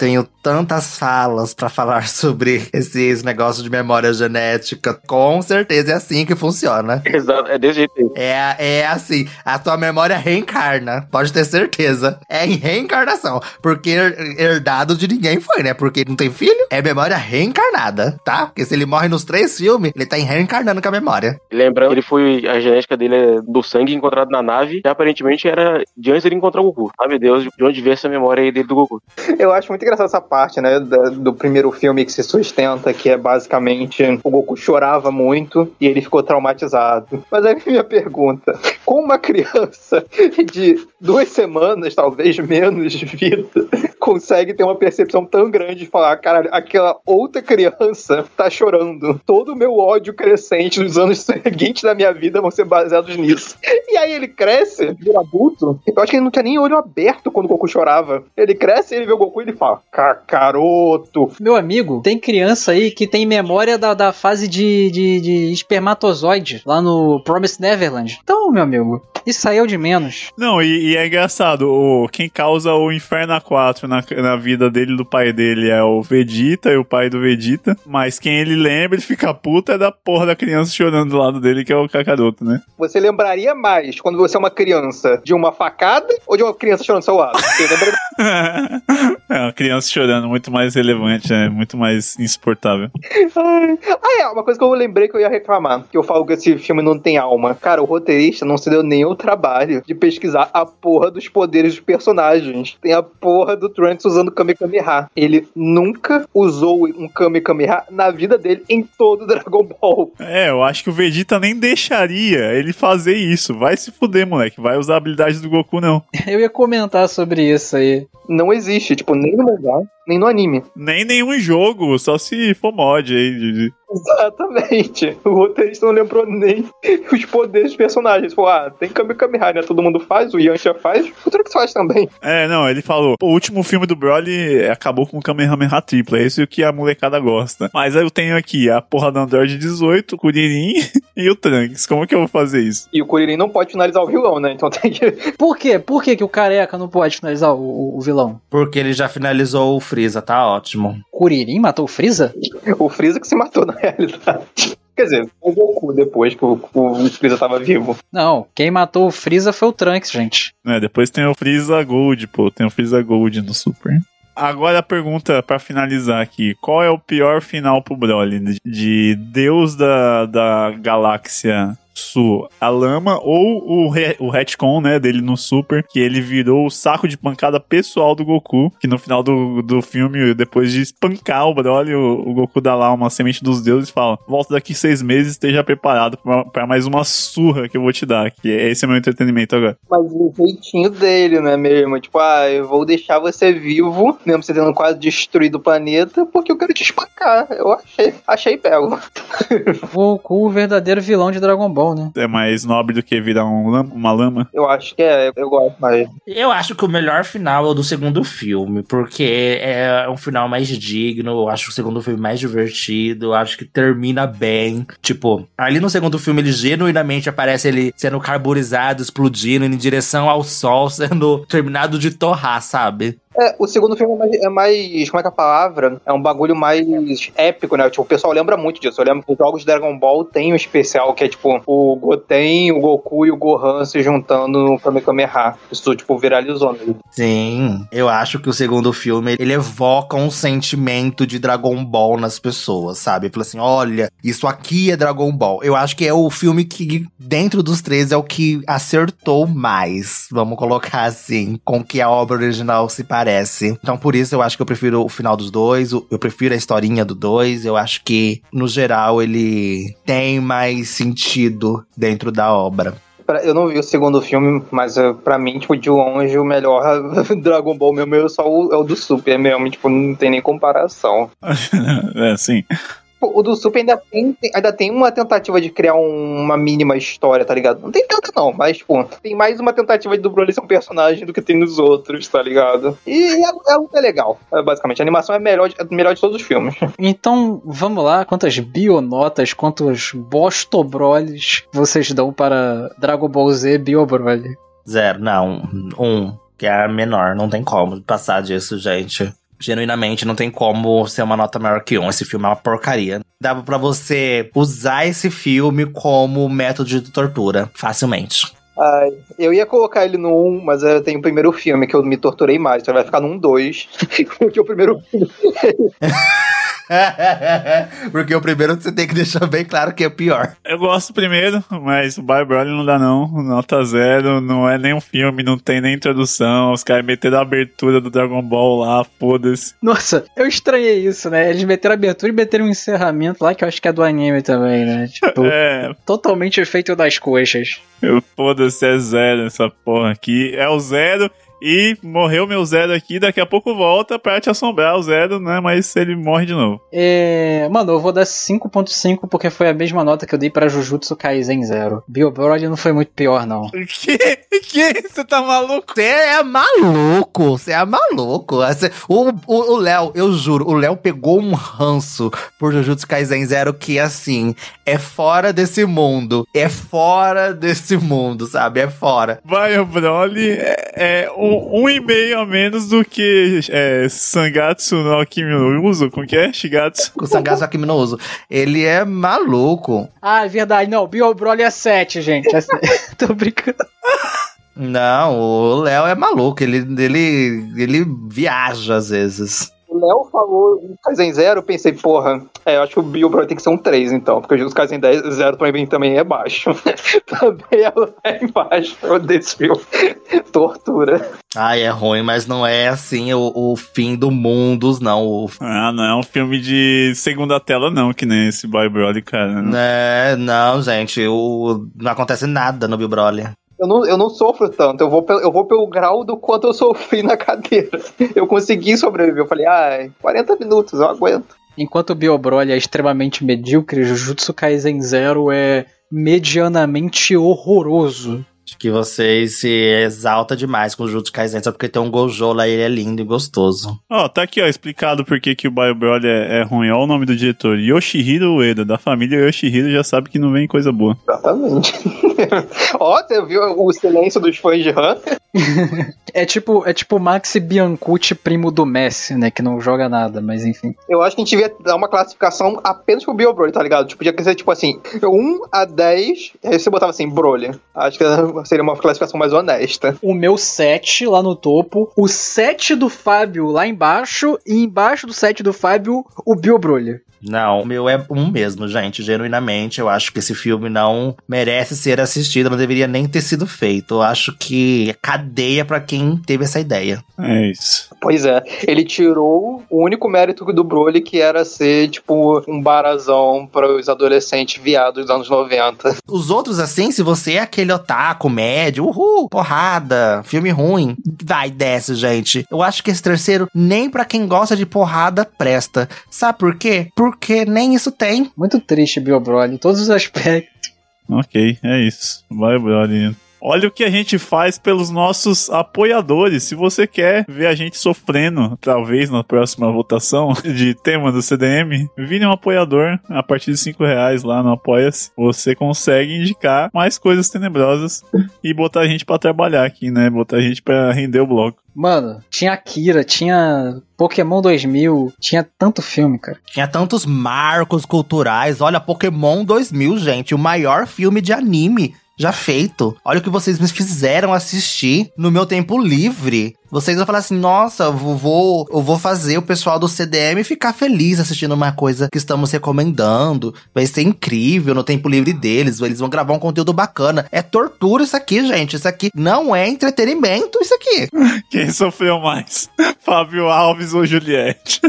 Tenho tantas falas pra falar sobre esses negócios de memória genética. Com certeza é assim que funciona. Exato, é desse jeito. É, é assim, a tua memória reencarna, pode ter certeza. É em reencarnação. Porque her- herdado de ninguém foi, né? Porque não tem filho, é memória reencarnada, tá? Porque se ele morre nos três filmes, ele tá reencarnando com a memória. Lembrando, ele foi. A genética dele é do sangue encontrado na nave, que aparentemente era de antes dele encontrar o Goku. Sabe Deus de onde veio essa memória aí dele do Goku. Eu acho muito engraçada essa parte, né, do primeiro filme que se sustenta, que é basicamente o Goku chorava muito e ele ficou traumatizado. Mas aí minha pergunta, como uma criança de duas semanas, talvez menos de vida, consegue ter uma percepção tão grande de falar, caralho, aquela outra criança tá chorando. Todo o meu ódio crescente nos anos seguintes da minha vida vão ser baseados nisso. E aí ele cresce, vira adulto. Eu acho que ele não tinha nem olho aberto quando o Goku chorava. Ele cresce, ele vê o Goku e ele fala: Cacaroto. Meu amigo, tem criança aí que tem memória da, da fase de, de, de espermatozoide lá no Promised Neverland. Então, meu amigo, isso aí é o de menos. Não, e, e é engraçado, o, quem causa o Inferno 4 na, na vida dele e do pai dele é o Vegeta e o pai do Vegeta, mas quem ele lembra, ele fica puta é da porra da criança chorando do lado dele, que é o Kakaroto, né? Você lembraria mais quando você é uma criança de uma facada ou de uma criança chorando ao seu lado? Você lembra... é uma criança chorando, muito mais relevante, é muito mais insuportável. Ah, é, uma coisa que eu lembrei que eu ia reclamar, que eu falo que esse filme não tem alma. Cara, o roteirista não se deu nenhum trabalho de pesquisar a porra dos poderes dos personagens. Tem a porra do Trunks usando Kamehameha. Ele nunca usou um Kamehameha na vida dele em todo Dragon Ball. É, eu acho que o Vegeta nem deixaria ele fazer isso. Vai se fuder, moleque. Vai usar habilidades do Goku, não. Eu ia comentar sobre isso aí. Não existe, tipo, nem no mangá, nem no anime. Nem nenhum jogo, só se for mod aí. de- Exatamente. O roteirista não lembrou nem os poderes dos personagens. Falou, ah, tem Kamehameha, né? Todo mundo faz, o Yantia faz, o Trunks faz também. É, não, ele falou. O último filme do Broly acabou com o Kamehameha triplo. É isso que a molecada gosta. Mas aí eu tenho aqui a porra do Android 18, o Kuririn e o Trunks. Como que eu vou fazer isso? E o Kuririn não pode finalizar o vilão, né? Então tem que. Por quê? Por que, que o careca não pode finalizar o, o- o vilão? Porque ele já finalizou o Freeza, tá ótimo. Kuririn matou o Freeza? O Freeza que se matou na realidade. Quer dizer, o Goku depois que o, o Freeza tava vivo. Não, quem matou o Freeza foi o Trunks, gente. É, depois tem o Freeza Gold, pô. Tem o Freeza Gold no Super. Agora a pergunta pra finalizar aqui: qual é o pior final pro Broly? De- De Deus da, da galáxia Su a lama ou o, re, o retcon, né, dele no Super, que ele virou o saco de pancada pessoal do Goku, que no final do, do filme, depois de espancar o Broly, o, o Goku dá lá uma semente dos deuses e fala: volta daqui seis meses, esteja preparado para mais uma surra que eu vou te dar, que esse é meu entretenimento agora. Mas o jeitinho dele, né, mesmo? Tipo, ah, eu vou deixar você vivo, mesmo você tendo quase destruído o planeta, porque eu quero te espancar. Eu achei, achei pego. Goku, o verdadeiro vilão de Dragon Ball, né? É mais nobre do que virar um lam- uma lama. Eu acho que é, eu gosto mais. Eu acho que o melhor final é o do segundo filme, porque é um final mais digno, eu acho o segundo filme mais divertido, eu acho que termina bem. Tipo, ali no segundo filme ele genuinamente aparece ele sendo carburizado, explodindo, indo em direção ao sol, sendo terminado de torrar, sabe? É, o segundo filme é mais, é mais- Como é que é a palavra? É um bagulho mais épico, né? Tipo, o pessoal lembra muito disso. Eu lembro que os jogos de Dragon Ball tem um especial que é tipo o Goten, o Goku e o Gohan se juntando no Kamehameha. Isso, tipo, viralizou. Né? Sim, eu acho que o segundo filme ele evoca um sentimento de Dragon Ball nas pessoas, sabe? Fala assim: olha, isso aqui é Dragon Ball. Eu acho que é o filme que, dentro dos três, é o que acertou mais, vamos colocar assim, com que a obra original se parece. Então, por isso, eu acho que eu prefiro o final dos dois, eu prefiro a historinha do dois. Eu acho que, no geral, ele tem mais sentido dentro da obra. Eu não vi o segundo filme, mas eh, pra mim, tipo, de longe, o melhor Dragon Ball mesmo é só o, é o do Super mesmo. Tipo, não tem nem comparação. é, sim. Pô, O do Super ainda tem, ainda tem uma tentativa de criar um- uma mínima história, tá ligado? Não tem tanta não, mas, tipo, tem mais uma tentativa de do Broly ser um personagem do que tem nos outros, tá ligado? E é, é, é legal, é, basicamente. A animação é melhor de, é melhor de todos os filmes. Então, vamos lá, quantas bionotas, quantos bostobroles vocês dão para Dragon Ball Z Bio Broly? Zero, não. Um, que é a menor. Não tem como passar disso, gente. Genuinamente, não tem como ser uma nota maior que um. Esse filme é uma porcaria. Dava pra você usar esse filme como método de tortura, facilmente. Ai, eu ia colocar ele no 1, mas eu tenho o primeiro filme que eu me torturei mais, então vai ficar no 1, 2. Porque o primeiro filme. Porque o primeiro você tem que deixar bem claro que é pior. Eu gosto primeiro, mas o Bye Broly não dá não. Nota zero, não é nem um filme, não tem nem introdução. Os caras meteram a abertura do Dragon Ball lá, foda-se. Nossa, eu estranhei isso, né? Eles meteram a abertura e meteram um encerramento lá, que eu acho que é do anime também, né? Tipo, É, totalmente feito das coxas. eu foda-se, é zero essa porra aqui. É o zero e morreu meu zero aqui. Daqui a pouco volta pra te assombrar o zero, né? Mas ele morre de novo. É, mano, eu vou dar 5.5 porque foi a mesma nota que eu dei pra Jujutsu Kaisen Zero. Bio Broly não foi muito pior, não. Que? Que? Você tá maluco? Você é maluco, você é maluco. Você- O o- o Léo, eu juro, o Léo pegou um ranço por Jujutsu Kaisen Zero que, assim, é fora desse mundo. É fora desse mundo, sabe? É fora. Bio Broly é, é um, um e meio a menos do que é, Sangatsu no Akimi no Uso. Como que é? Shigatsu? O Sangatsu Akimi no Uso. Ele é maluco. Ah, é verdade, não. Bio Broly é 7, gente. É sete. Tô brincando. Não, o Léo é maluco. Ele, ele, ele viaja às vezes. O Léo falou Kaizen Zero, eu pensei, porra, é, eu acho que o Bio Broly tem que ser um 3, então, porque o Kaisen 10 Zero também, também é baixo. também é lá embaixo desse filme. Tortura. Ai, é ruim, mas não é assim o, o fim do mundo, não. O, Ah, não é um filme de segunda tela, não, que nem esse Boy Broly, cara. né, não, gente, o, não acontece nada no Bill Broly. Eu não, eu não sofro tanto, eu vou, pelo, eu vou pelo grau do quanto eu sofri na cadeira. Eu consegui sobreviver, eu falei, ai, 40 minutos, eu aguento. Enquanto o Bio Broly é extremamente medíocre, Jujutsu Kaisen Zero é medianamente horroroso. Acho que você se exalta demais com o Jutsu Kaisen só porque tem um Gojo lá e ele é lindo e gostoso. Ó, tá aqui, ó, explicado por que que o Boy Broly é, é ruim. Ó o nome do diretor, Yoshihiro Ueda, da família Yoshihiro, já sabe que não vem coisa boa. Exatamente. Ó, você viu o silêncio dos fãs de Hunter? É tipo, é tipo o Maxi Biancucci, primo do Messi, né? Que não joga nada, mas enfim. Eu acho que a gente devia dar uma classificação apenas pro Bio Broly, tá ligado? Tipo, podia ser tipo assim, 1 a 10, aí você botava assim, Broly. Acho que seria uma classificação mais honesta. O meu 7 lá no topo, o 7 do Fábio lá embaixo, e embaixo do 7 do Fábio, o Bio Broly. Não, o meu é um mesmo, gente. Genuinamente, eu acho que esse filme não merece ser assistido, não deveria nem ter sido feito. Eu acho que é cadeia para quem teve essa ideia. É isso. Pois é, ele tirou o único mérito do Broly, que era ser, tipo, um barazão para os adolescentes viados dos anos 90. Os outros, assim, se você é aquele otaku médio, uhul, porrada, filme ruim, vai, desce, gente. Eu acho que esse terceiro, nem para quem gosta de porrada, presta. Sabe por quê? Porque nem isso tem. Muito triste, Bio Broly, em todos os aspectos. Ok, é isso. Vai, Broly. Olha o que a gente faz pelos nossos apoiadores. Se você quer ver a gente sofrendo, talvez na próxima votação de tema do CDM, vire um apoiador a partir de 5 reais lá no Apoia-se. Você consegue indicar mais coisas tenebrosas e botar a gente para trabalhar aqui, né? Botar a gente para render o bloco. Mano, tinha Akira, tinha Pokémon 2000, tinha tanto filme, cara. Tinha tantos marcos culturais. Olha, Pokémon 2000, gente, o maior filme de anime já feito. Olha o que vocês me fizeram assistir no meu tempo livre. Vocês vão falar assim: nossa, eu vou, eu vou fazer o pessoal do CDM ficar feliz assistindo uma coisa que estamos recomendando. Vai ser incrível no tempo livre deles. Eles vão gravar um conteúdo bacana. É tortura isso aqui, gente. Isso aqui não é entretenimento, isso aqui. Quem sofreu mais? Fábio Alves ou Juliette?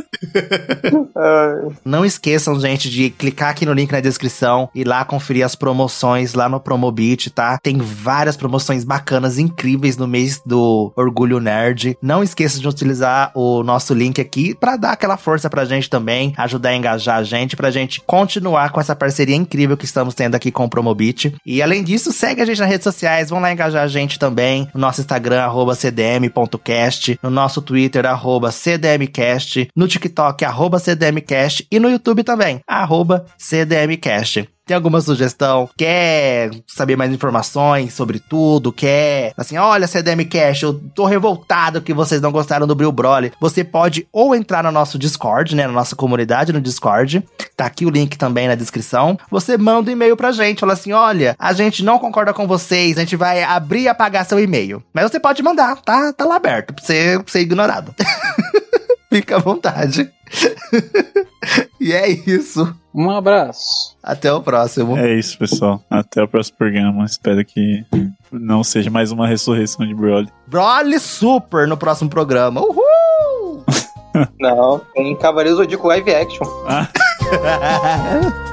não esqueçam, gente, de clicar aqui no link na descrição e lá conferir as promoções lá no Promobit, tá? Tem várias promoções bacanas, incríveis no mês do Orgulho Nerd. Não esqueça de utilizar o nosso link aqui para dar aquela força pra gente também, ajudar a engajar a gente, pra gente continuar com essa parceria incrível que estamos tendo aqui com o Promobit. E além disso, segue a gente nas redes sociais, vão lá engajar a gente também, no nosso Instagram, arroba cdm.cast, no nosso Twitter, arroba cdmcast, no TikTok, arroba cdmcast e no YouTube também, arroba cdmcast. Tem alguma sugestão? Quer saber mais informações sobre tudo? Quer, assim, olha, CDM Cash, eu tô revoltado que vocês não gostaram do Bril Broly. Você pode ou entrar no nosso Discord, né, na nossa comunidade no Discord. Tá aqui o link também na descrição. Você manda um e-mail pra gente, fala assim, olha, a gente não concorda com vocês, a gente vai abrir e apagar seu e-mail. Mas você pode mandar, tá, tá lá aberto, pra você ser ignorado. Fica à vontade. e é isso. Um abraço. Até o próximo. É isso, pessoal. Até o próximo programa. Espero que não seja mais uma ressurreição de Broly. Broly Super no próximo programa. Uhul! não, tem Cavaleiros Zodíaco live action. Ah.